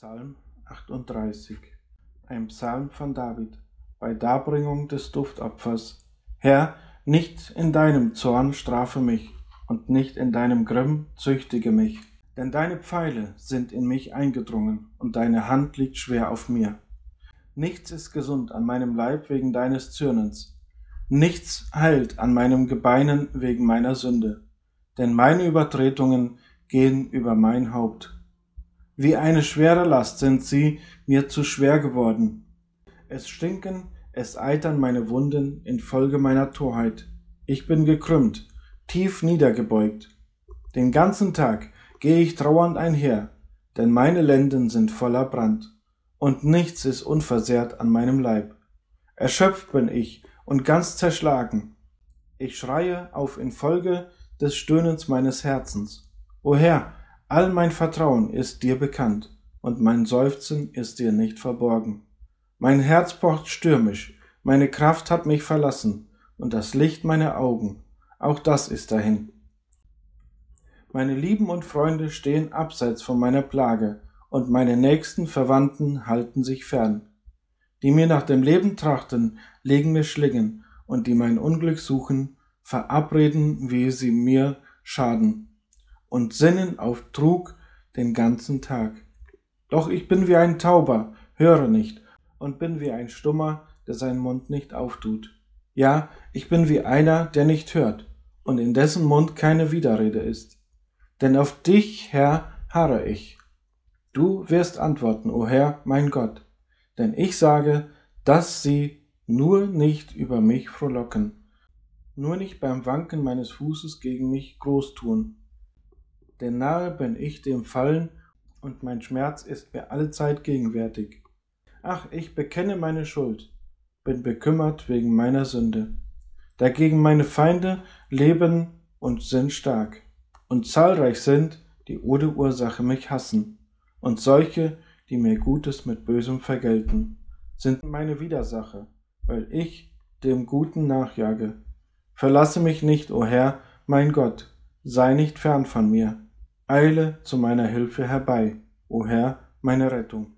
Psalm 38 Ein Psalm von David. Bei Darbringung des Duftopfers. Herr, nicht in deinem Zorn strafe mich und nicht in deinem Grimm züchtige mich, denn deine Pfeile sind in mich eingedrungen und deine Hand liegt schwer auf mir. Nichts ist gesund an meinem Leib wegen deines Zürnens, nichts heilt an meinem Gebeinen wegen meiner Sünde, denn meine Übertretungen gehen über mein Haupt wie eine schwere Last sind sie mir zu schwer geworden. Es stinken, es eitern meine Wunden infolge meiner Torheit. Ich bin gekrümmt, tief niedergebeugt. Den ganzen Tag gehe ich trauernd einher, denn meine Lenden sind voller Brand, und nichts ist unversehrt an meinem Leib. Erschöpft bin ich und ganz zerschlagen. Ich schreie auf infolge des Stöhnens meines Herzens. O Herr, All mein Vertrauen ist dir bekannt, und mein Seufzen ist dir nicht verborgen. Mein Herz pocht stürmisch, meine Kraft hat mich verlassen, und das Licht meiner Augen, auch das ist dahin. Meine Lieben und Freunde stehen abseits von meiner Plage, und meine nächsten Verwandten halten sich fern. Die mir nach dem Leben trachten, legen mir Schlingen, und die mein Unglück suchen, verabreden, wie sie mir schaden und sinnen auf Trug den ganzen Tag. Doch ich bin wie ein Tauber, höre nicht, und bin wie ein Stummer, der seinen Mund nicht auftut. Ja, ich bin wie einer, der nicht hört, und in dessen Mund keine Widerrede ist. Denn auf dich, Herr, harre ich. Du wirst antworten, o Herr, mein Gott, denn ich sage, dass sie nur nicht über mich frohlocken, nur nicht beim Wanken meines Fußes gegen mich groß tun, denn nahe bin ich dem Fallen, und mein Schmerz ist mir allezeit gegenwärtig. Ach, ich bekenne meine Schuld, bin bekümmert wegen meiner Sünde. Dagegen meine Feinde leben und sind stark, und zahlreich sind, die ohne Ursache mich hassen, und solche, die mir Gutes mit Bösem vergelten, sind meine Widersacher, weil ich dem Guten nachjage. Verlasse mich nicht, o Herr, mein Gott, sei nicht fern von mir Eile zu meiner Hilfe herbei, o Herr, meine Rettung.